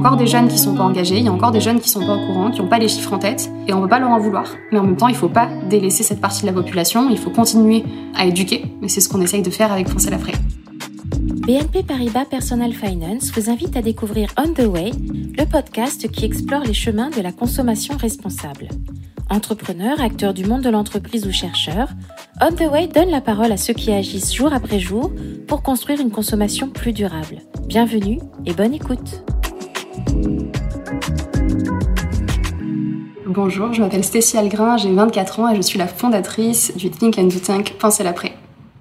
encore des jeunes qui sont pas engagés, il y a encore des jeunes qui sont pas au courant, qui n'ont pas les chiffres en tête, et on peut pas leur en vouloir. Mais en même temps, il faut pas délaisser cette partie de la population, il faut continuer à éduquer, et c'est ce qu'on essaye de faire avec France à. BNP Paribas Personal Finance vous invite à découvrir On the Way, le podcast qui explore les chemins de la consommation responsable. Entrepreneurs, acteurs du monde de l'entreprise ou chercheurs, On the Way donne la parole à ceux qui agissent jour après jour pour construire une consommation plus durable. Bienvenue et bonne écoute. Bonjour, je m'appelle Stécie Algrin, j'ai 24 ans et je suis la fondatrice du Think and Do Tank Pensez l'après.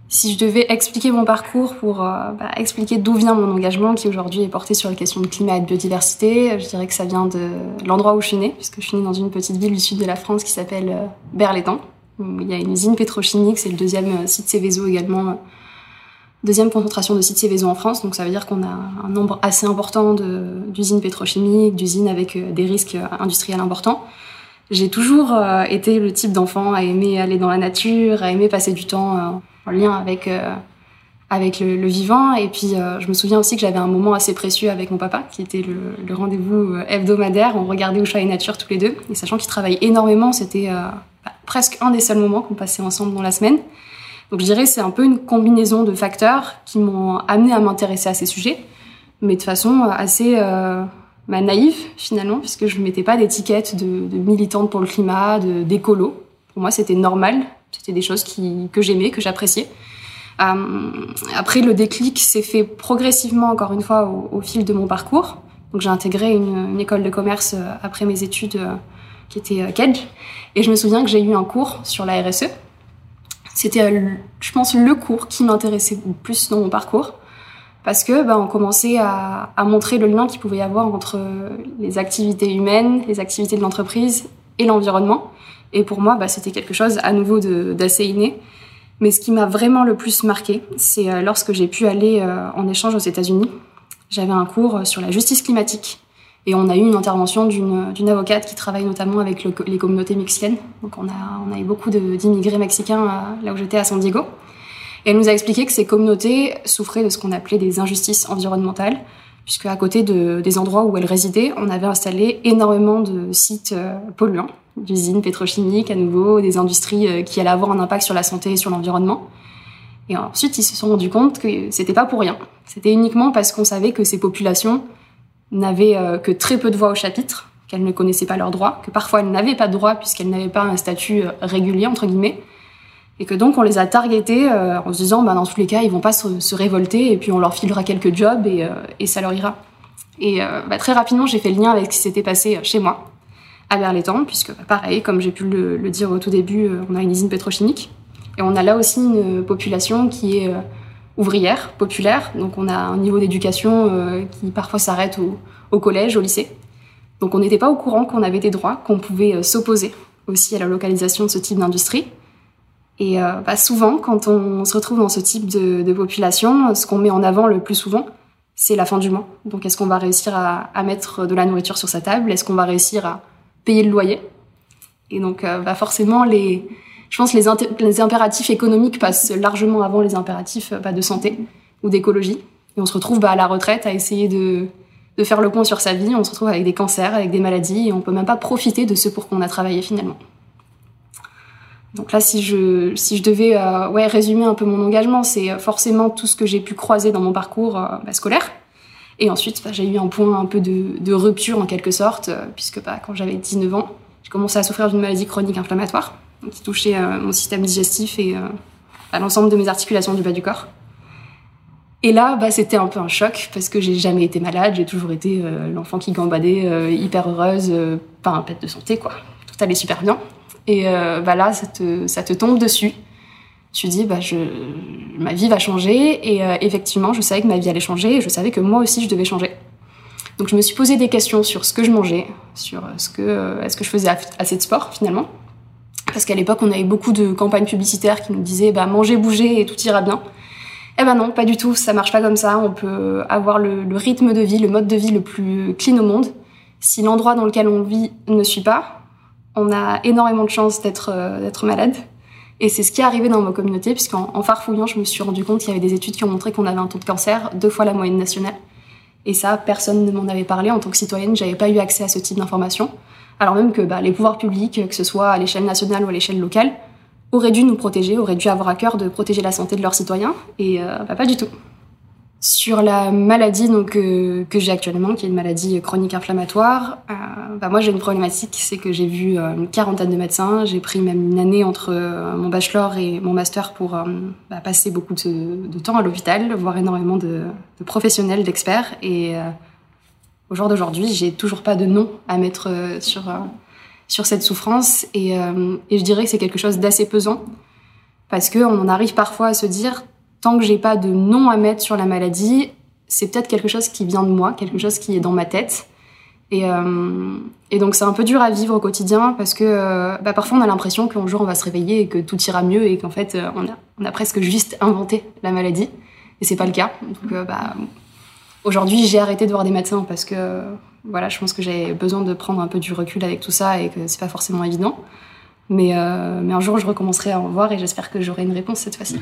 Si je devais expliquer mon parcours pour euh, bah, expliquer d'où vient mon engagement, qui aujourd'hui est porté sur les questions de climat et de biodiversité, je dirais que ça vient de l'endroit où je suis née, puisque je suis née dans une petite ville du sud de la France qui s'appelle euh, Berlétan. Il y a une usine pétrochimique, c'est le deuxième euh, site Céveso également, deuxième concentration de sites Céveso en France, donc ça veut dire qu'on a un nombre assez important d'usines pétrochimiques, d'usines avec des risques industriels importants. J'ai toujours été le type d'enfant à aimer aller dans la nature, à aimer passer du temps en lien avec euh, avec le, vivant. Et puis, euh, je me souviens aussi que j'avais un moment assez précieux avec mon papa, qui était le, rendez-vous euh, hebdomadaire. On regardait Ocha et Nature tous les deux. Et sachant qu'il travaille énormément, c'était bah, presque un des seuls moments qu'on passait ensemble dans la semaine. Donc, je dirais c'est un peu une combinaison de facteurs qui m'ont amené à m'intéresser à ces sujets, mais de façon assez bah, naïve, finalement, puisque je ne mettais pas d'étiquette de, militante pour le climat, d'écolo. Pour moi, c'était normal c'était des choses qui, que j'aimais, que j'appréciais. Euh, après, le déclic s'est fait progressivement, encore une fois, au, fil de mon parcours. Donc, j'ai intégré une, école de commerce euh, après mes études euh, qui était euh, Kedge. Et je me souviens que j'ai eu un cours sur la RSE. C'était, je pense, le cours qui m'intéressait le plus dans mon parcours. Parce que ben, on commençait à, montrer le lien qu'il pouvait y avoir entre les activités humaines, les activités de l'entreprise et l'environnement. Et pour moi, bah, c'était quelque chose à nouveau d'assez inné. Mais ce qui m'a vraiment le plus marqué, c'est euh, lorsque j'ai pu aller euh, en échange aux États-Unis. J'avais un cours sur la justice climatique. Et on a eu une intervention d'une avocate qui travaille notamment avec les communautés mexicaines. Donc on a, on a eu beaucoup d'immigrés mexicains euh, là où j'étais à San Diego. Elle nous a expliqué que ces communautés souffraient de ce qu'on appelait des injustices environnementales, puisque à côté de, des endroits où elles résidaient, on avait installé énormément de sites polluants d'usines pétrochimiques à nouveau, des industries euh, qui allaient avoir un impact sur la santé et sur l'environnement. Et ensuite, ils se sont rendus compte que c'était pas pour rien. C'était uniquement parce qu'on savait que ces populations n'avaient euh, que très peu de voix au chapitre, qu'elles ne connaissaient pas leurs droits, que parfois elles n'avaient pas de droits puisqu'elles n'avaient pas un statut euh, régulier, entre guillemets, et que donc on les a targetés en se disant, bah, dans tous les cas, ils vont pas se, révolter, et puis on leur filera quelques jobs, et, et ça leur ira. Et bah, très rapidement, j'ai fait le lien avec ce qui s'était passé chez moi à Berlétan, puisque bah, pareil, comme j'ai pu le, dire au tout début, euh, on a une usine pétrochimique. Et on a là aussi une population qui est euh, ouvrière, populaire. Donc on a un niveau d'éducation euh, qui parfois s'arrête au, collège, au lycée. Donc on n'était pas au courant qu'on avait des droits, qu'on pouvait s'opposer aussi à la localisation de ce type d'industrie. Et bah, souvent, quand on se retrouve dans ce type de, population, ce qu'on met en avant le plus souvent, c'est la fin du mois. Donc est-ce qu'on va réussir à, mettre de la nourriture sur sa table? Est-ce qu'on va réussir à payer le loyer? Et donc, euh, bah forcément, les, je pense les, les impératifs économiques passent largement avant les impératifs bah, de santé ou d'écologie. Et on se retrouve à la retraite à essayer de, faire le point sur sa vie. On se retrouve avec des cancers, avec des maladies, et on peut même pas profiter de ce pour quoi on a travaillé finalement. Donc là, si je, devais euh, résumer un peu mon engagement, c'est forcément tout ce que j'ai pu croiser dans mon parcours euh, bah, scolaire. Et ensuite, bah, j'ai eu un point un peu de, rupture en quelque sorte, euh, puisque bah, quand j'avais 19 ans, j'ai commencé à souffrir d'une maladie chronique inflammatoire qui touchait euh, mon système digestif et euh, l'ensemble de mes articulations du bas du corps. Et là, c'était un peu un choc parce que j'ai jamais été malade, j'ai toujours été l'enfant qui gambadait, hyper heureuse, pas un pet de santé quoi. Tout allait super bien. Et bah là, ça te, tombe dessus. Tu dis bah ma vie va changer. Et euh, effectivement je savais que ma vie allait changer et je savais que moi aussi je devais changer. Donc je me suis posé des questions sur ce que je mangeais sur euh, ce que euh, est-ce que je faisais assez de sport finalement. Parce qu'à l'époque on avait beaucoup de campagnes publicitaires qui nous disaient bah manger bouger et tout ira bien. Eh ben non pas du tout. Ça marche pas comme ça. On peut avoir le rythme de vie le mode de vie le plus clean au monde. Si l'endroit dans lequel on vit ne suit pas on a énormément de chances d'être d'être malade et c'est ce qui est arrivé dans ma communauté, puisqu'en en farfouillant, je me suis rendu compte qu'il y avait des études qui ont montré qu'on avait un taux de cancer deux fois la moyenne nationale. Et ça, personne ne m'en avait parlé. En tant que citoyenne, j'avais pas eu accès à ce type d'informations. Alors même que bah, les pouvoirs publics, que ce soit à l'échelle nationale ou à l'échelle locale, auraient dû nous protéger, auraient dû avoir à cœur de protéger la santé de leurs citoyens. Et euh, bah, pas du tout. Sur la maladie donc, euh, que j'ai actuellement, qui est une maladie chronique inflammatoire, euh, bah, moi j'ai une problématique, c'est que j'ai vu euh, une quarantaine de médecins, j'ai pris même une année entre mon bachelor et mon master pour bah, passer beaucoup de, temps à l'hôpital, voir énormément de, de professionnels, d'experts, et au jour d'aujourd'hui, j'ai toujours pas de nom à mettre sur, sur cette souffrance, et, et je dirais que c'est quelque chose d'assez pesant, parce qu'on en arrive parfois à se dire tant que j'ai pas de nom à mettre sur la maladie, c'est peut-être quelque chose qui vient de moi, quelque chose qui est dans ma tête. Et, euh, donc c'est un peu dur à vivre au quotidien parce que euh, bah, parfois on a l'impression qu'un jour on va se réveiller et que tout ira mieux et qu'en fait euh, on, a, presque juste inventé la maladie et c'est pas le cas. Bah, aujourd'hui j'ai arrêté de voir des médecins parce que voilà je pense que j'ai besoin de prendre un peu du recul avec tout ça et que c'est pas forcément évident. Mais un jour je recommencerai à en voir et j'espère que j'aurai une réponse cette fois-ci.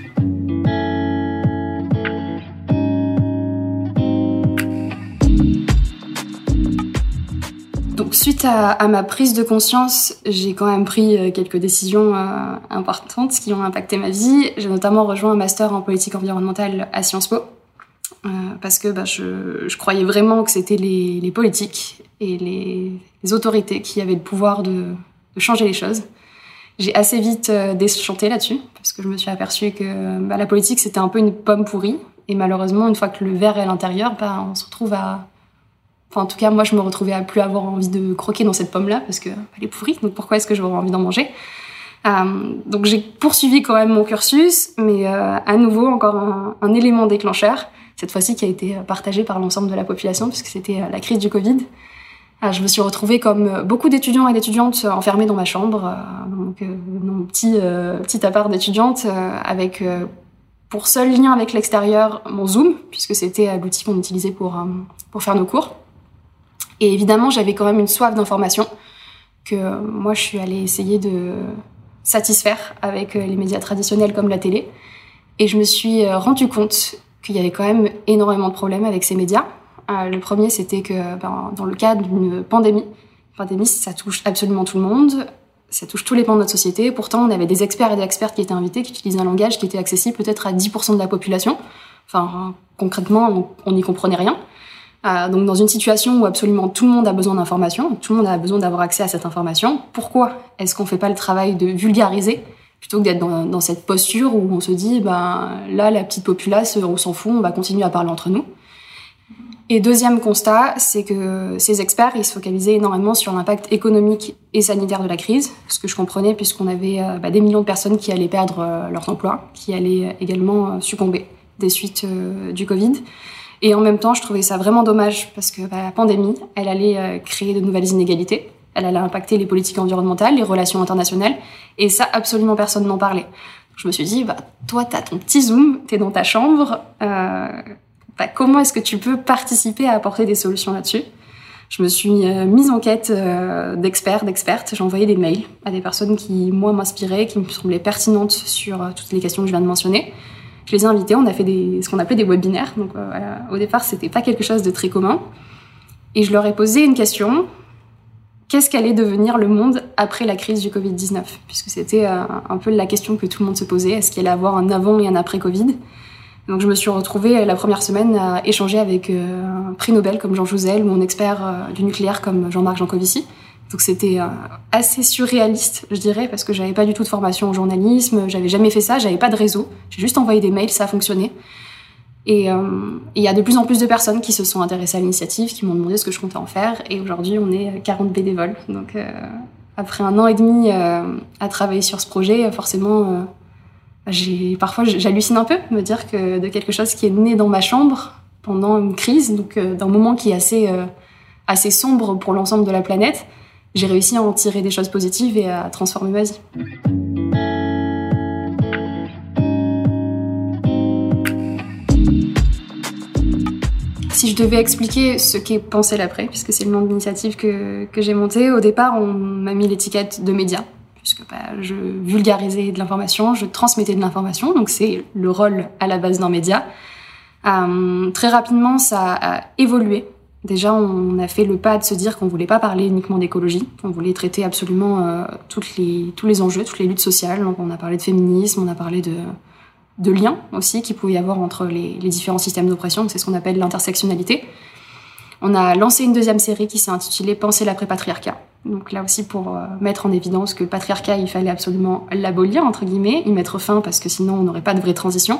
Suite à, ma prise de conscience, j'ai quand même pris euh, quelques décisions euh, importantes qui ont impacté ma vie. J'ai notamment rejoint un master en politique environnementale à Sciences Po euh, parce que bah, je, croyais vraiment que c'était les, politiques et les, autorités qui avaient le pouvoir de, changer les choses. J'ai assez vite déchanté là-dessus parce que je me suis aperçue que bah, la politique c'était un peu une pomme pourrie et malheureusement une fois que le verre est à l'intérieur, bah, on se retrouve à Enfin, en tout cas, moi, je me retrouvais à plus avoir envie de croquer dans cette pomme-là parce qu'elle est pourrie. Donc, pourquoi est-ce que j'aurais envie d'en manger? Euh, Donc, j'ai poursuivi quand même mon cursus, mais euh, à nouveau, encore un, élément déclencheur, cette fois-ci qui a été partagé par l'ensemble de la population, puisque c'était la crise du Covid. Euh, je me suis retrouvée comme beaucoup d'étudiants et d'étudiantes enfermés dans ma chambre, donc mon petit, petit appart d'étudiante, avec pour seul lien avec l'extérieur mon Zoom, puisque c'était l'outil qu'on utilisait pour, pour faire nos cours. Et évidemment, j'avais quand même une soif d'information que moi, je suis allée essayer de satisfaire avec les médias traditionnels comme la télé. Et je me suis rendu compte qu'il y avait quand même énormément de problèmes avec ces médias. Le premier, c'était que ben, dans le cadre d'une pandémie, pandémie, ça touche absolument tout le monde, ça touche tous les pans de notre société. Pourtant, on avait des experts et des expertes qui étaient invités, qui utilisaient un langage qui était accessible peut-être à 10% de la population. Enfin, concrètement, on n'y comprenait rien. Euh, donc dans une situation où absolument tout le monde a besoin d'informations, tout le monde a besoin d'avoir accès à cette information, pourquoi est-ce qu'on fait pas le travail de vulgariser plutôt que d'être dans, cette posture où on se dit ben là la petite populace on s'en fout, on va continuer à parler entre nous? Et deuxième constat, c'est que ces experts ils se focalisaient énormément sur l'impact économique et sanitaire de la crise, ce que je comprenais puisqu'on avait euh, bah, des millions de personnes qui allaient perdre euh, leur emploi, qui allaient également succomber des suites du Covid. Et en même temps, je trouvais ça vraiment dommage parce que bah, la pandémie, elle allait euh, créer de nouvelles inégalités, elle allait impacter les politiques environnementales, les relations internationales, et ça, absolument personne n'en parlait. Je me suis dit, bah, toi, t'as ton petit Zoom, t'es dans ta chambre, euh, bah, comment est-ce que tu peux participer à apporter des solutions là-dessus? Je me suis euh, mise en quête euh, d'experts, d'expertes. J'ai envoyé des mails à des personnes qui, moi, m'inspiraient, qui me semblaient pertinentes sur toutes les questions que je viens de mentionner je les ai invités, on a fait ce qu'on appelait des webinaires. Donc euh, au départ, c'était pas quelque chose de très commun. Et je leur ai posé une question qu'est-ce qu'allait devenir le monde après la crise du Covid-19 Puisque c'était euh, un peu la question que tout le monde se posait est-ce qu'il allait avoir un avant et un après Covid? Donc je me suis retrouvée la première semaine à échanger avec euh, un prix Nobel comme Jean Jouzel ou un expert euh, du nucléaire comme Jean-Marc Jancovici. Donc c'était euh, assez surréaliste, je dirais, parce que j'avais pas du tout de formation en journalisme, j'avais jamais fait ça, j'avais pas de réseau, j'ai juste envoyé des mails, ça a fonctionné. Et il euh, y a de plus en plus de personnes qui se sont intéressées à l'initiative, qui m'ont demandé ce que je comptais en faire, et aujourd'hui on est 40 bénévoles. Donc euh, après un an et demi euh, à travailler sur ce projet, forcément, parfois j'hallucine un peu, me dire que de quelque chose qui est né dans ma chambre pendant une crise, donc d'un moment qui est assez sombre pour l'ensemble de la planète, j'ai réussi à en tirer des choses positives et à transformer ma vie. Si je devais expliquer ce qu'est Penser l'après, puisque c'est le nom de l'initiative que, que j'ai montée, au départ, on m'a mis l'étiquette de média, puisque bah, je vulgarisais de l'information, je transmettais de l'information, donc c'est le rôle à la base d'un média. très rapidement, ça a évolué. Déjà, on a fait le pas de se dire qu'on voulait pas parler uniquement d'écologie, on voulait traiter absolument toutes les, tous les enjeux, toutes les luttes sociales. Donc, on a parlé de féminisme, on a parlé de, liens aussi qu'il pouvait y avoir entre les, les différents systèmes d'oppression. C'est ce qu'on appelle l'intersectionnalité. On a lancé une deuxième série qui s'est intitulée Penser l'après-patriarcat. Donc là aussi pour euh, mettre en évidence que le patriarcat, il fallait absolument l'abolir, entre guillemets, y mettre fin parce que sinon on n'aurait pas de vraie transition.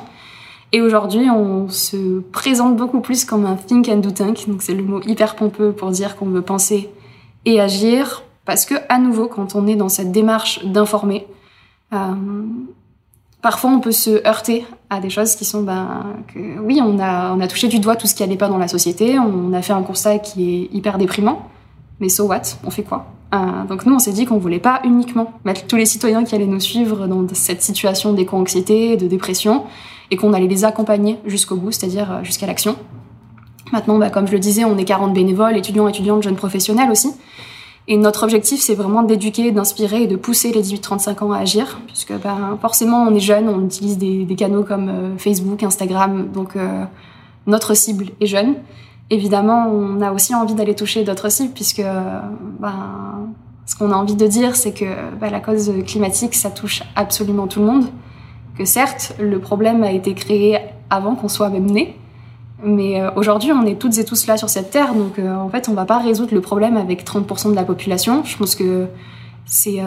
Et aujourd'hui, on se présente beaucoup plus comme un think and do tank. Donc c'est le mot hyper pompeux pour dire qu'on veut penser et agir. Parce que, à nouveau, quand on est dans cette démarche d'informer, euh, parfois on peut se heurter à des choses qui sont ben que oui on a on a touché du doigt tout ce qui allait pas dans la société. On a fait un constat qui est hyper déprimant. Mais so what? On fait quoi? Euh, donc nous on s'est dit qu'on voulait pas uniquement mettre tous les citoyens qui allaient nous suivre dans cette situation d'éco-anxiété de dépression et qu'on allait les accompagner jusqu'au bout c'est-à-dire euh, jusqu'à l'action maintenant bah, comme je le disais on est 40 bénévoles étudiants étudiantes jeunes professionnels aussi et notre objectif, c'est vraiment d'éduquer, d'inspirer et de pousser les 18-35 ans à agir, puisque ben, forcément, on est jeune, on utilise des, canaux comme euh, Facebook, Instagram, donc euh, notre cible est jeune. Évidemment, on a aussi envie d'aller toucher d'autres cibles, puisque ben, ce qu'on a envie de dire, c'est que la cause climatique, ça touche absolument tout le monde. Que certes, le problème a été créé avant qu'on soit même né, mais euh, aujourd'hui, on est toutes et tous là sur cette terre, donc euh, en fait, on va pas résoudre le problème avec 30% de la population. Je pense que c'est euh,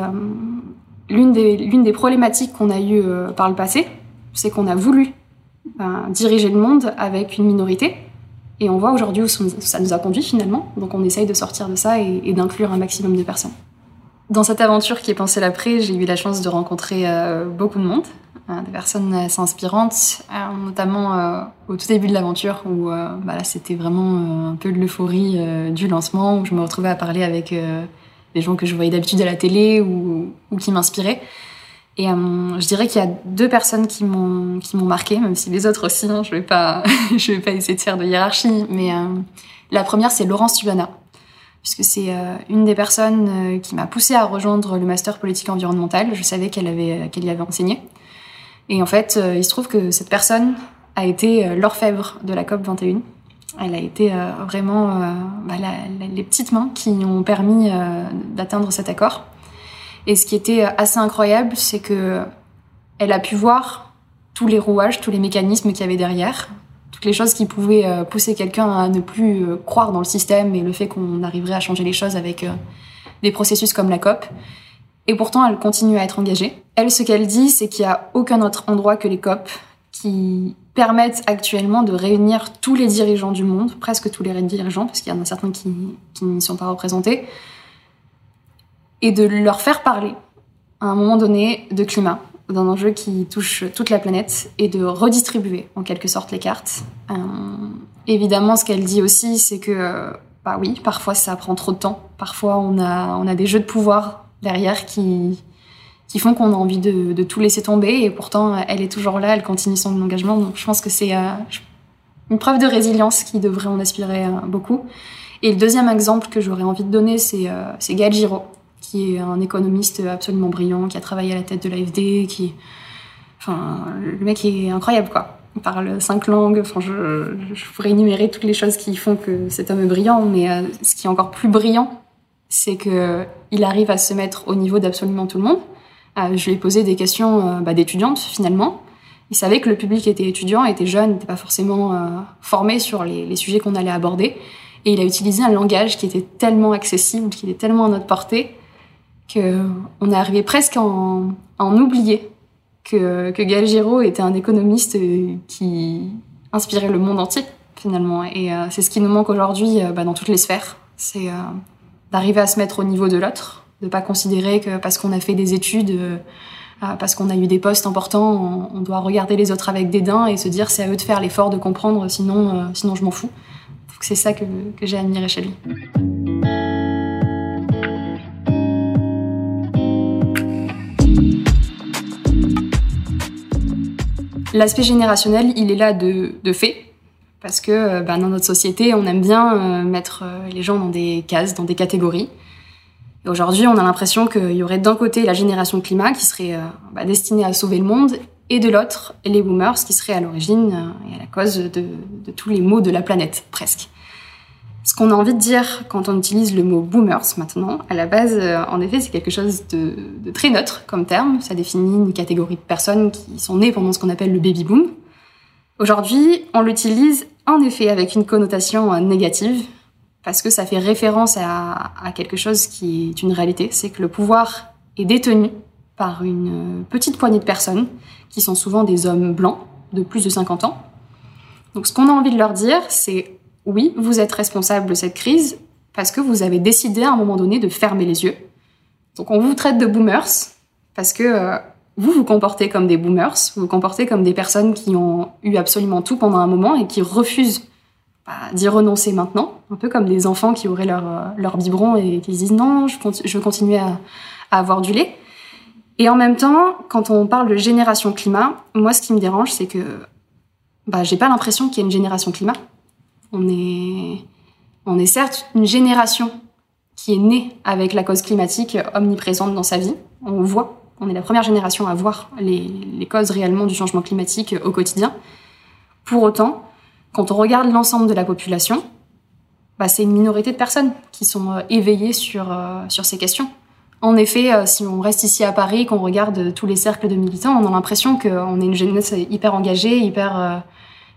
l'une des, des problématiques qu'on a eues par le passé, c'est qu'on a voulu ben, diriger le monde avec une minorité, et on voit aujourd'hui où ça nous a conduit finalement. Donc on essaye de sortir de ça et, et d'inclure un maximum de personnes. Dans cette aventure qui est pensée l'après, j'ai eu la chance de rencontrer beaucoup de monde. Euh, des personnes assez inspirantes, euh, notamment euh, au tout début de l'aventure où bah c'était vraiment un peu de l'euphorie du lancement, où je me retrouvais à parler avec des gens que je voyais d'habitude à la télé ou, qui m'inspiraient. Et je dirais qu'il y a deux personnes qui m'ont marqué, même si les autres aussi. Hein, je vais pas vais pas essayer de faire de hiérarchie, mais la première c'est Laurence Tubana, puisque c'est une des personnes qui m'a poussée à rejoindre le master politique environnementale. Je savais qu'elle avait qu'elle y avait enseigné. Et en fait, euh, il se trouve que cette personne a été euh, l'orfèvre de la COP 21. Elle a été euh, vraiment bah, les petites mains qui ont permis d'atteindre cet accord. Et ce qui était assez incroyable, c'est que elle a pu voir tous les rouages, tous les mécanismes qu'il y avait derrière, toutes les choses qui pouvaient pousser quelqu'un à ne plus croire dans le système et le fait qu'on arriverait à changer les choses avec des processus comme la COP. Et pourtant, elle continue à être engagée. Elle, ce qu'elle dit, c'est qu'il n'y a aucun autre endroit que les COP qui permettent actuellement de réunir tous les dirigeants du monde, presque tous les dirigeants, parce qu'il y en a certains qui, n'y sont pas représentés, et de leur faire parler, à un moment donné, de climat, d'un enjeu qui touche toute la planète, et de redistribuer, en quelque sorte, les cartes. Euh, évidemment, ce qu'elle dit aussi, c'est que, bah oui, parfois ça prend trop de temps, parfois on a des jeux de pouvoir derrière qui, qui font qu'on a envie de, de, tout laisser tomber. Et pourtant, elle est toujours là, elle continue son engagement. Donc je pense que c'est euh, une preuve de résilience qui devrait en aspirer euh, beaucoup. Et le deuxième exemple que j'aurais envie de donner, c'est euh, Gaël Giraud, qui est un économiste absolument brillant, qui a travaillé à la tête de l'AFD, qui... Enfin, le mec est incroyable, quoi. Il parle cinq langues. Enfin, je, je pourrais énumérer toutes les choses qui font que cet homme est brillant, mais euh, ce qui est encore plus brillant, c'est que il arrive à se mettre au niveau d'absolument tout le monde. Euh, je lui ai posé des questions euh, bah, d'étudiante finalement. Il savait que le public était étudiant, était jeune, n'était pas forcément euh, formé sur les, sujets qu'on allait aborder. Et il a utilisé un langage qui était tellement accessible, qui était tellement à notre portée, qu'on est arrivé presque à en, en oublier que, que Gaël Giraud était un économiste qui inspirait le monde entier finalement. Et euh, c'est ce qui nous manque aujourd'hui bah, dans toutes les sphères. C'est euh, d'arriver à se mettre au niveau de l'autre, de pas considérer que parce qu'on a fait des études, euh, parce qu'on a eu des postes importants, on, doit regarder les autres avec dédain et se dire c'est à eux de faire l'effort de comprendre, sinon, euh, sinon je m'en fous. C'est ça que, j'ai admiré chez lui. L'aspect générationnel, il est là de fait, parce que bah, dans notre société, on aime bien euh, mettre euh, les gens dans des cases, dans des catégories. Aujourd'hui, on a l'impression qu'il y aurait d'un côté la génération climat qui serait bah, destinée à sauver le monde, et de l'autre, les boomers, qui seraient à l'origine euh, et à la cause de, tous les maux de la planète, presque. Ce qu'on a envie de dire quand on utilise le mot boomers maintenant, à la base, euh, en effet, c'est quelque chose de, très neutre comme terme. Ça définit une catégorie de personnes qui sont nées pendant ce qu'on appelle le baby boom. Aujourd'hui, on l'utilise en effet avec une connotation euh, négative, parce que ça fait référence à, quelque chose qui est une réalité, c'est que le pouvoir est détenu par une petite poignée de personnes, qui sont souvent des hommes blancs de plus de 50 ans. Donc ce qu'on a envie de leur dire, c'est oui, vous êtes responsable de cette crise parce que vous avez décidé à un moment donné de fermer les yeux. Donc on vous traite de boomers parce que euh, vous vous comportez comme des boomers, vous vous comportez comme des personnes qui ont eu absolument tout pendant un moment et qui refusent bah, d'y renoncer maintenant, un peu comme des enfants qui auraient leur, euh, leur biberon et qui se disent non, je, je veux continuer à, avoir du lait. Et en même temps, quand on parle de génération climat, moi, ce qui me dérange, c'est que bah, j'ai pas l'impression qu'il y ait une génération climat. On est, on est certes une génération qui est née avec la cause climatique omniprésente dans sa vie. On voit, on est la première génération à voir les, causes réellement du changement climatique au quotidien. Pour autant, quand on regarde l'ensemble de la population, bah, c'est une minorité de personnes qui sont euh, éveillées sur, euh, sur ces questions. En effet, euh, si on reste ici à Paris, qu'on regarde tous les cercles de militants, on a l'impression qu'on est une jeunesse hyper engagée, hyper, euh,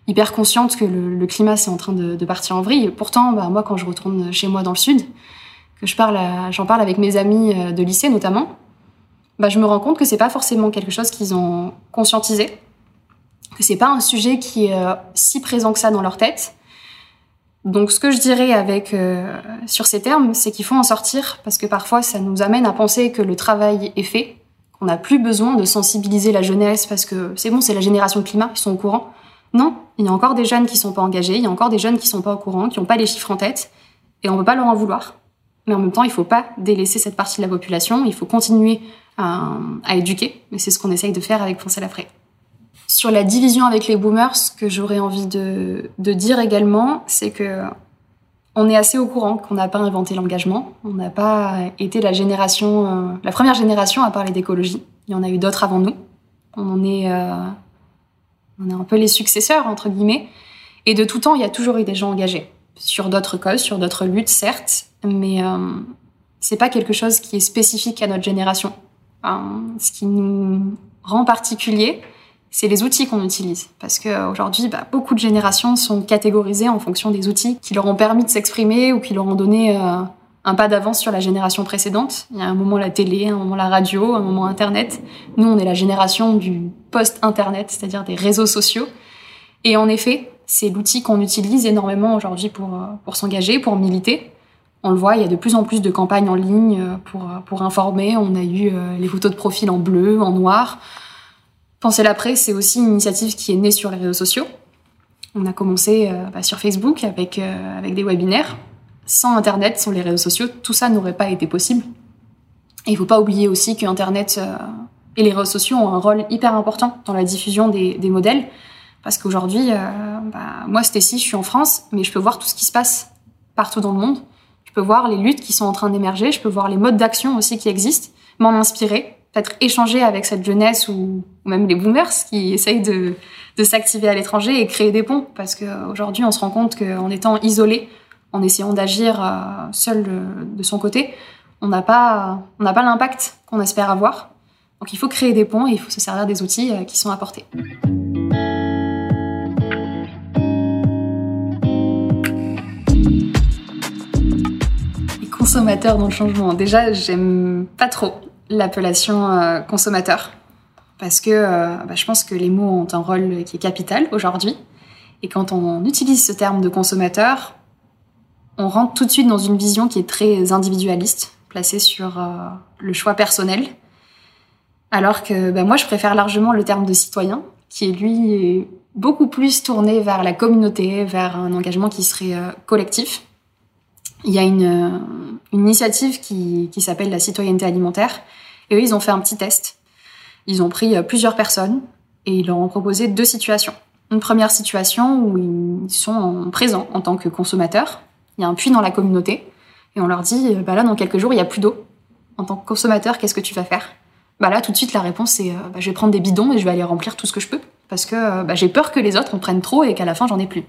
hyper consciente que le, climat c'est en train de, partir en vrille. Pourtant, bah, moi, quand je retourne chez moi dans le sud, que je parle, j'en parle avec mes amis euh, de lycée notamment, bah, je me rends compte que c'est pas forcément quelque chose qu'ils ont conscientisé, que c'est pas un sujet qui est si présent que ça dans leur tête donc ce que je dirais avec euh, sur ces termes, c'est qu'il faut en sortir parce que parfois ça nous amène à penser que le travail est fait, qu'on n'a plus besoin de sensibiliser la jeunesse parce que c'est bon, c'est la génération climat, ils sont au courant. Non, il y a encore des jeunes qui sont pas engagés, il y a encore des jeunes qui sont pas au courant, qui n'ont pas les chiffres en tête, et on peut pas leur en vouloir. Mais en même temps, il faut pas délaisser cette partie de la population, il faut continuer à, à éduquer, et c'est ce qu'on essaye de faire avec Penser la Frais. Sur la division avec les boomers, ce que j'aurais envie de, dire également, c'est que on est assez au courant qu'on n'a pas inventé l'engagement. On n'a pas été la génération, euh, la première génération à parler d'écologie. Il y en a eu d'autres avant nous. On est, euh, on est un peu les successeurs entre guillemets. Et de tout temps, il y a toujours eu des gens engagés sur d'autres causes, sur d'autres luttes, certes, mais euh, c'est pas quelque chose qui est spécifique à notre génération. Ce qui nous rend particulier, c'est les outils qu'on utilise. Parce qu'aujourd'hui, bah, beaucoup de générations sont catégorisées en fonction des outils qui leur ont permis de s'exprimer ou qui leur ont donné euh, un pas d'avance sur la génération précédente. Il y a un moment la télé, un moment la radio, un moment Internet. Nous, on est la génération du post-Internet, c'est-à-dire des réseaux sociaux. Et en effet, c'est l'outil qu'on utilise énormément aujourd'hui pour, euh, pour s'engager, pour militer. On le voit, il y a de plus en plus de campagnes en ligne euh, pour, pour informer. On a eu les photos de profil en bleu, en noir. Penser l'après, c'est aussi une initiative qui est née sur les réseaux sociaux. On a commencé euh, bah, sur Facebook avec, euh, avec des webinaires. Sans Internet, sans les réseaux sociaux, tout ça n'aurait pas été possible. Et il faut pas oublier aussi que Internet euh, et les réseaux sociaux ont un rôle hyper important dans la diffusion des, des modèles. Parce qu'aujourd'hui, bah, moi, ici, je suis en France, mais je peux voir tout ce qui se passe partout dans le monde. Je peux voir les luttes qui sont en train d'émerger, je peux voir les modes d'action aussi qui existent, m'en inspirer, peut-être échanger avec cette jeunesse ou, même les boomers qui essayent de, de s'activer à l'étranger et créer des ponts. Parce qu'aujourd'hui, on se rend compte qu'en étant isolé, en essayant d'agir euh, seul de, son côté, on n'a pas, on n'a pas l'impact qu'on espère avoir. Donc il faut créer des ponts et il faut se servir des outils euh, qui sont apportés. Les consommateurs dans le changement. Déjà, j'aime pas trop l'appellation euh, consommateur. Parce que euh, bah, je pense que les mots ont un rôle qui est capital aujourd'hui. Et quand on utilise ce terme de consommateur, on rentre tout de suite dans une vision qui est très individualiste, placée sur euh, le choix personnel. Alors que bah, moi, je préfère largement le terme de citoyen, qui est lui beaucoup plus tourné vers la communauté, vers un engagement qui serait collectif. Il y a une, une initiative qui, qui s'appelle la citoyenneté alimentaire, et eux, ils ont fait un petit test. Ils ont pris euh, plusieurs personnes et ils leur ont proposé deux situations. Une première situation où ils sont présents en tant que consommateurs. Il y a un puits dans la communauté et on leur dit, euh, bah là, dans quelques jours, il n'y a plus d'eau. En tant que consommateur, qu'est-ce que tu vas faire? Bah là, tout de suite, la réponse, c'est euh, bah, je vais prendre des bidons et je vais aller remplir tout ce que je peux. Parce que euh, bah, j'ai peur que les autres en prennent trop et qu'à la fin, j'en ai plus.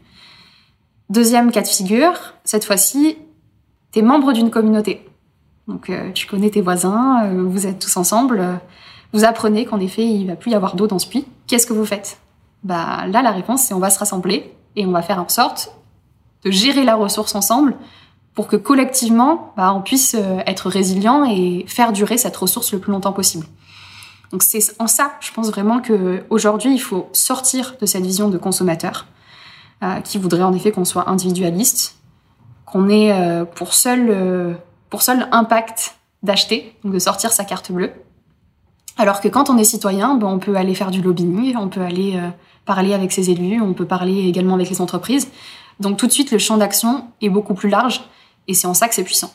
Deuxième cas de figure, cette fois-ci, tu membre d'une communauté. Donc, euh, tu connais tes voisins, vous êtes tous ensemble. vous apprenez qu'en effet, il va plus y avoir d'eau dans ce puits. Qu'est-ce que vous faites? Bah là, la réponse, c'est on va se rassembler et on va faire en sorte de gérer la ressource ensemble pour que collectivement, bah, on puisse euh, être résilient et faire durer cette ressource le plus longtemps possible. Donc c'est en ça, je pense vraiment que aujourd'hui, il faut sortir de cette vision de consommateur euh, qui voudrait en effet qu'on soit individualiste, qu'on ait euh, pour seul pour seul impact d'acheter, donc de sortir sa carte bleue. Alors que quand on est citoyen, ben, on peut aller faire du lobbying, on peut aller parler avec ses élus, on peut parler également avec les entreprises. Donc tout de suite, le champ d'action est beaucoup plus large et c'est en ça que c'est puissant.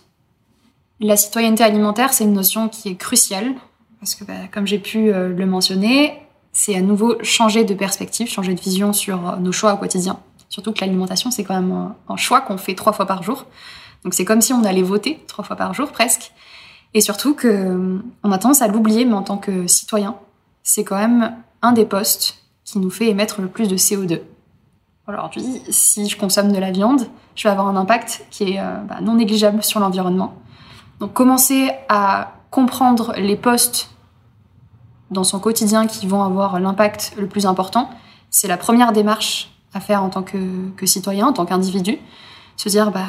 La citoyenneté alimentaire, c'est une notion qui est cruciale, parce que bah, comme j'ai pu euh, le mentionner, c'est à nouveau changer de perspective, changer de vision sur euh, nos choix au quotidien. Surtout que l'alimentation, c'est quand même un, choix qu'on fait trois fois par jour. Donc c'est comme si on allait voter trois fois par jour presque. Et surtout que euh, a tendance à l'oublier, mais en tant que citoyen, c'est quand même un des postes qui nous fait émettre le plus de CO2. Aujourd'hui, si je consomme de la viande, je vais avoir un impact qui est euh, bah, non négligeable sur l'environnement. Donc commencer à comprendre les postes dans son quotidien qui vont avoir l'impact le plus important, c'est la première démarche à faire en tant que, citoyen, en tant qu'individu. Se dire, bah,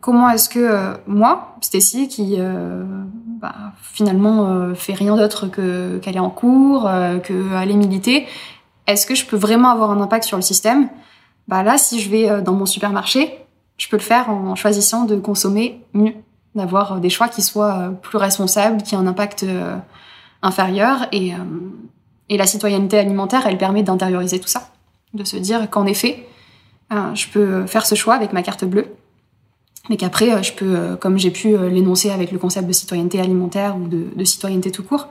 comment est-ce que euh, moi, Stécie, qui euh, bah, finalement fait rien d'autre que qu'aller en cours, que aller militer, est-ce que je peux vraiment avoir un impact sur le système? Bah là, si je vais euh, dans mon supermarché, je peux le faire en choisissant de consommer mieux, d'avoir euh, des choix qui soient euh, plus responsables, qui aient un impact inférieur. Et la citoyenneté alimentaire, elle permet d'intérioriser tout ça, de se dire qu'en effet, je peux faire ce choix avec ma carte bleue, mais qu'après, je peux, comme j'ai pu l'énoncer avec le concept de citoyenneté alimentaire ou de, citoyenneté tout court,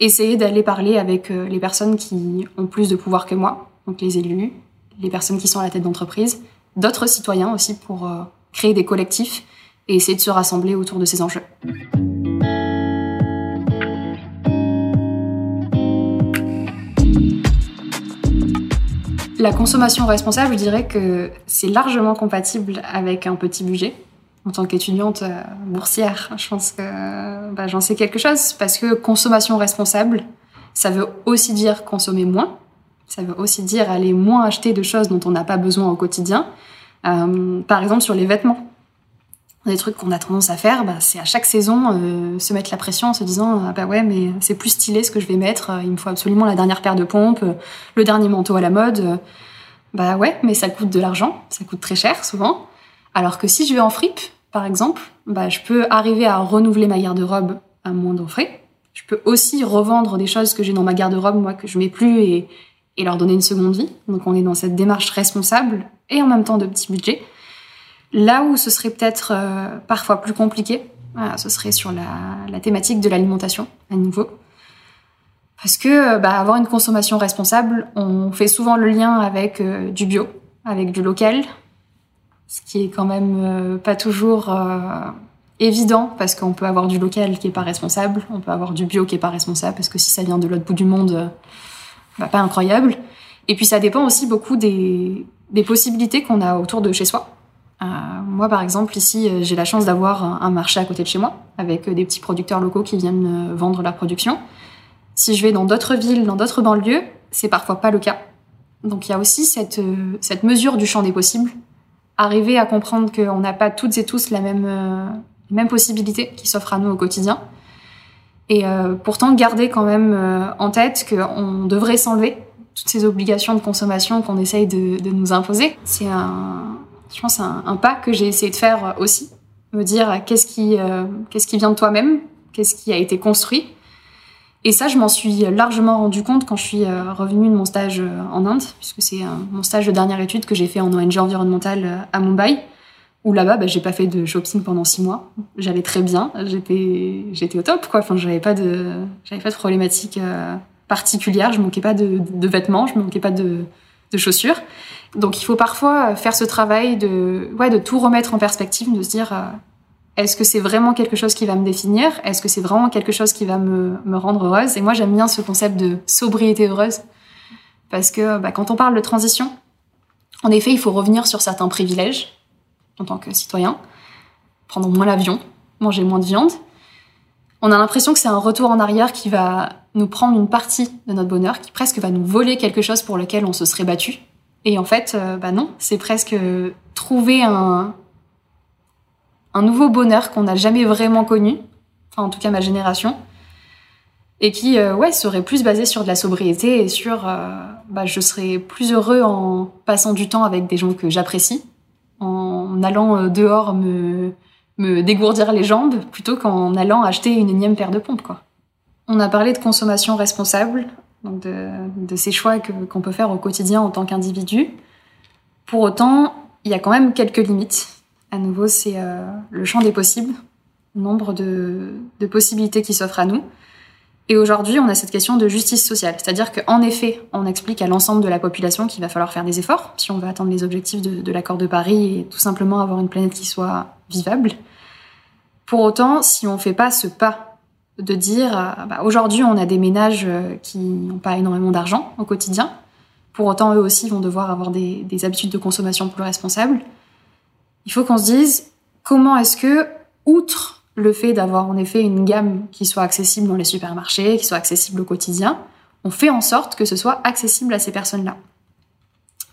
essayer d'aller parler avec les personnes qui ont plus de pouvoir que moi, donc les élus, les personnes qui sont à la tête d'entreprise, d'autres citoyens aussi pour euh, créer des collectifs et essayer de se rassembler autour de ces enjeux. La consommation responsable, je dirais que c'est largement compatible avec un petit budget. En tant qu'étudiante euh, boursière, je pense que bah, j'en sais quelque chose parce que consommation responsable, ça veut aussi dire consommer moins, ça veut aussi dire aller moins acheter de choses dont on n'a pas besoin au quotidien. Euh, par exemple, sur les vêtements. Des trucs qu'on a tendance à faire, bah, c'est à chaque saison euh, se mettre la pression en se disant ah bah ouais mais c'est plus stylé ce que je vais mettre, il me faut absolument la dernière paire de pompes, le dernier manteau à la mode. Bah ouais, mais ça coûte de l'argent, ça coûte très cher souvent. Alors que si je vais en fripe, par exemple, bah je peux arriver à renouveler ma garde-robe à moindre frais. Je peux aussi revendre des choses que j'ai dans ma garde-robe moi que je mets plus et et leur donner une seconde vie. Donc on est dans cette démarche responsable et en même temps de petit budget. Là où ce serait peut-être euh, parfois plus compliqué, euh, ce serait sur la, thématique de l'alimentation à nouveau. Parce que bah, avoir une consommation responsable, on fait souvent le lien avec euh, du bio, avec du local, ce qui est quand même pas toujours évident parce qu'on peut avoir du local qui est pas responsable, on peut avoir du bio qui est pas responsable parce que si ça vient de l'autre bout du monde, bah, pas incroyable. Et puis ça dépend aussi beaucoup des, des possibilités qu'on a autour de chez soi. Euh, moi, par exemple, ici, euh, j'ai la chance d'avoir un marché à côté de chez moi, avec euh, des petits producteurs locaux qui viennent vendre leur production. Si je vais dans d'autres villes, dans d'autres banlieues, c'est parfois pas le cas. Donc il y a aussi cette, cette mesure du champ des possibles. Arriver à comprendre qu'on n'a pas toutes et tous la même, même possibilité qui s'offre à nous au quotidien. Et euh, pourtant, garder quand même euh, en tête qu'on devrait s'enlever toutes ces obligations de consommation qu'on essaye de, de, nous imposer. C'est un, je pense, un, un pas que j'ai essayé de faire aussi. Me dire qu'est-ce qui, euh, qu'est-ce qui vient de toi-même, qu'est-ce qui a été construit? Et ça, je m'en suis largement rendu compte quand je suis revenue de mon stage en Inde, puisque c'est mon stage de dernière étude que j'ai fait en ONG environnementale à Mumbai où là-bas, bah, j'ai pas fait de shopping pendant six mois. J'allais très bien, j'étais, j'étais au top, quoi. Enfin, j'avais pas de, j'avais pas de problématique euh, particulière. Je manquais pas de, de, vêtements, je manquais pas de, de, chaussures. Donc, il faut parfois faire ce travail de, ouais, de tout remettre en perspective, de se dire, euh, est-ce que c'est vraiment quelque chose qui va me définir? Est-ce que c'est vraiment quelque chose qui va me, me rendre heureuse? Et moi, j'aime bien ce concept de sobriété heureuse. Parce que bah, quand on parle de transition, en effet, il faut revenir sur certains privilèges en tant que citoyen. Prendre moins l'avion, manger moins de viande. On a l'impression que c'est un retour en arrière qui va nous prendre une partie de notre bonheur, qui presque va nous voler quelque chose pour lequel on se serait battu. Et en fait, euh, bah non, c'est presque trouver un, un nouveau bonheur qu'on n'a jamais vraiment connu, enfin en tout cas ma génération, et qui euh, ouais serait plus basé sur de la sobriété et sur euh, bah, je serais plus heureux en passant du temps avec des gens que j'apprécie, en allant dehors me, me dégourdir les jambes plutôt qu'en allant acheter une énième paire de pompes quoi. On a parlé de consommation responsable, donc de, ces choix qu'on peut faire au quotidien en tant qu'individu. Pour autant, il y a quand même quelques limites à nouveau, c'est euh, le champ des possibles, le nombre de, possibilités qui s'offrent à nous. Et aujourd'hui, on a cette question de justice sociale. C'est-à-dire qu'en effet, on explique à l'ensemble de la population qu'il va falloir faire des efforts si on veut atteindre les objectifs de l'accord de Paris et tout simplement avoir une planète qui soit vivable. Pour autant, si on ne fait pas ce pas de dire, euh, bah, aujourd'hui, on a des ménages euh, qui n'ont pas énormément d'argent au quotidien, pour autant, eux aussi vont devoir avoir des, des habitudes de consommation plus responsables il faut qu'on se dise comment est-ce que, outre le fait d'avoir en effet une gamme qui soit accessible dans les supermarchés, qui soit accessible au quotidien, on fait en sorte que ce soit accessible à ces personnes-là.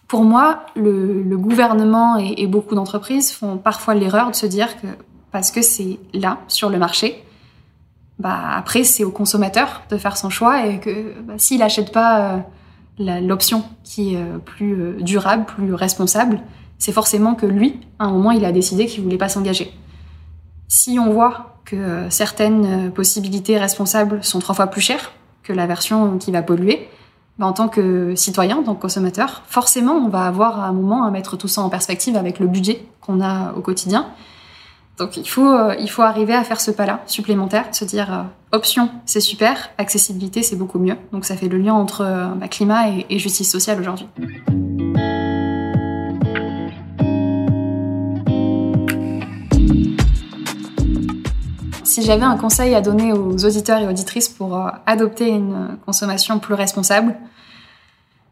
Pour moi, le, gouvernement et, et beaucoup d'entreprises font parfois l'erreur de se dire que parce que c'est là, sur le marché, bah après c'est au consommateur de faire son choix et que bah, s'il n'achète pas euh, l'option qui est euh, plus euh, durable, plus responsable, c'est forcément que lui, à un moment, il a décidé qu'il voulait pas s'engager. Si on voit que certaines possibilités responsables sont trois fois plus chères que la version qui va polluer, ben, en tant que citoyen, en tant que consommateur, forcément, on va avoir à un moment à mettre tout ça en perspective avec le budget qu'on a au quotidien. Donc il faut, euh, il faut arriver à faire ce pas-là supplémentaire, se dire option c'est super, accessibilité c'est beaucoup mieux. Donc ça fait le lien entre bah, climat et, justice sociale aujourd'hui. si j'avais un conseil à donner aux auditeurs et auditrices pour euh, adopter une consommation plus responsable,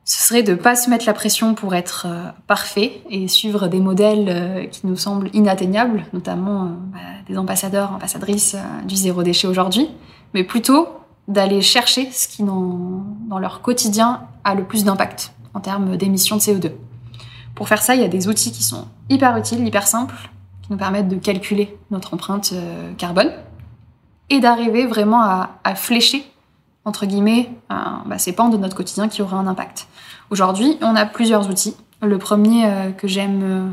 ce serait de ne pas se mettre la pression pour être euh, parfait et suivre des modèles euh, qui nous semblent inatteignables, notamment bah, des ambassadeurs, ambassadrices du zéro déchet aujourd'hui, mais plutôt d'aller chercher ce qui dans, dans leur quotidien a le plus d'impact en termes d'émissions de CO2. Pour faire ça, il y a des outils qui sont hyper utiles, hyper simples, qui nous permettent de calculer notre empreinte carbone et d'arriver vraiment à, à, flécher, entre guillemets, bah, ces pans de notre quotidien qui auraient un impact. Aujourd'hui, on a plusieurs outils. Le premier euh, que j'aime euh,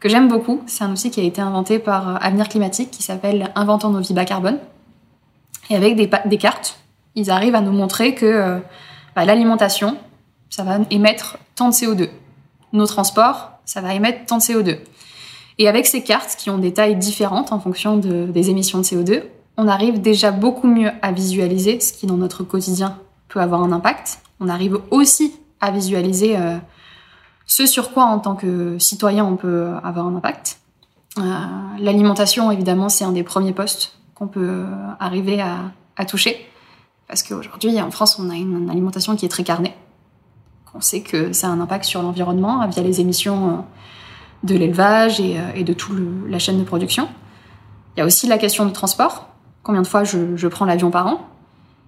que j'aime beaucoup, c'est un outil qui a été inventé par euh, Avenir Climatique qui s'appelle Inventons nos vies bas carbone. Et avec des, cartes, ils arrivent à nous montrer que bah, l'alimentation, ça va émettre tant de CO2. Nos transports, ça va émettre tant de CO2. Et avec ces cartes qui ont des tailles différentes en fonction de, des émissions de CO2, on arrive déjà beaucoup mieux à visualiser ce qui dans notre quotidien peut avoir un impact. On arrive aussi à visualiser euh, ce sur quoi en tant que citoyen on peut avoir un impact. Euh, l'alimentation, évidemment, c'est un des premiers postes qu'on peut arriver à, toucher. Parce qu'aujourd'hui, en France, on a une alimentation qui est très carnée. On sait que ça a un impact sur l'environnement via les émissions euh, de l'élevage et, de toute la chaîne de production. Il y a aussi la question du transport combien de fois je, prends l'avion par an.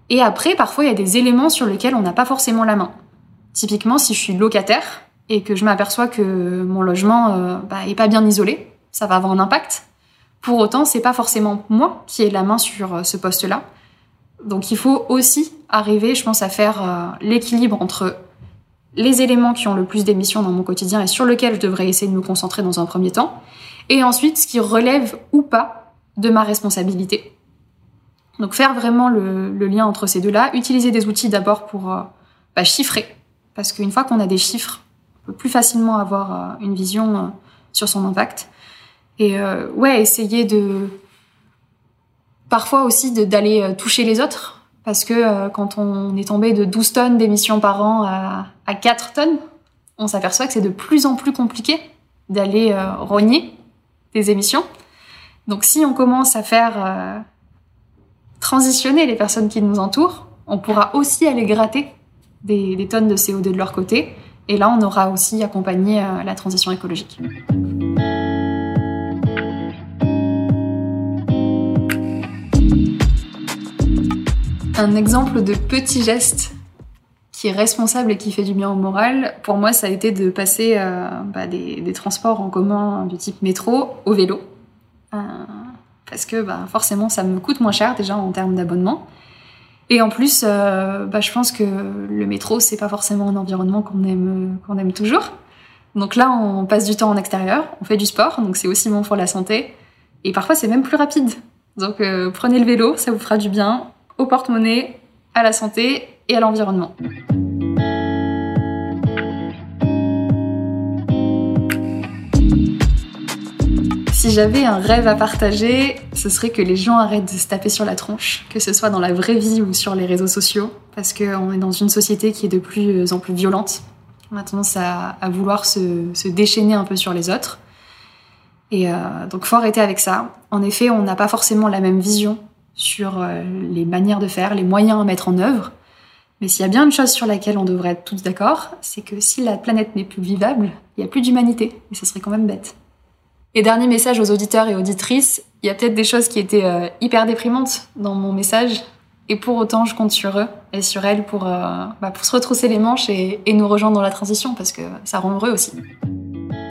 Et après, parfois, il y a des éléments sur lesquels on n'a pas forcément la main. Typiquement, si je suis locataire et que je m'aperçois que mon logement euh, bah, pas bien isolé, ça va avoir un impact. Pour autant, c'est pas forcément moi qui ai la main sur euh, ce poste-là. Donc, il faut aussi arriver, je pense, à faire euh, l'équilibre entre les éléments qui ont le plus d'émissions dans mon quotidien et sur lesquels je devrais essayer de me concentrer dans un premier temps, et ensuite ce qui relève ou pas de ma responsabilité. Donc faire vraiment le, lien entre ces deux-là, utiliser des outils d'abord pour euh, bah, chiffrer, parce qu'une fois qu'on a des chiffres, on peut plus facilement avoir euh, une vision euh, sur son impact. Et ouais, essayer de parfois aussi d'aller toucher les autres, parce que quand on est tombé de 12 tonnes d'émissions par an à, à 4 tonnes, on s'aperçoit que c'est de plus en plus compliqué d'aller rogner des émissions. Donc si on commence à faire transitionner les personnes qui nous entourent, on pourra aussi aller gratter des, tonnes de CO2 de leur côté. Et là, on aura aussi accompagné euh, la transition écologique. Un exemple de petit geste qui est responsable et qui fait du bien au moral, pour moi, ça a été de passer euh, bah, des, transports en commun du type métro au vélo. Euh, parce que bah, forcément, ça me coûte moins cher déjà en termes d'abonnement. Et en plus, euh, bah, je pense que le métro, c'est pas forcément un environnement qu'on aime, qu'on aime toujours. Donc là, on passe du temps en extérieur, on fait du sport, donc c'est aussi bon pour la santé. Et parfois, c'est même plus rapide. Donc prenez le vélo, ça vous fera du bien au porte-monnaie, à la santé et à l'environnement. Si j'avais un rêve à partager, ce serait que les gens arrêtent de se taper sur la tronche, que ce soit dans la vraie vie ou sur les réseaux sociaux, parce qu'on est dans une société qui est de plus en plus violente. On a tendance à, vouloir se, déchaîner un peu sur les autres. Et euh, donc faut arrêter avec ça. En effet, on n'a pas forcément la même vision sur euh, les manières de faire, les moyens à mettre en œuvre. Mais s'il y a bien une chose sur laquelle on devrait être tous d'accord, c'est que si la planète n'est plus vivable, il n'y a plus d'humanité. Et ce serait quand même bête. Et dernier message aux auditeurs et auditrices, il y a peut-être des choses qui étaient euh, hyper déprimantes dans mon message, et pour autant je compte sur eux et sur elles pour, euh, bah, pour se retrousser les manches et, et nous rejoindre dans la transition, parce que ça rend heureux aussi.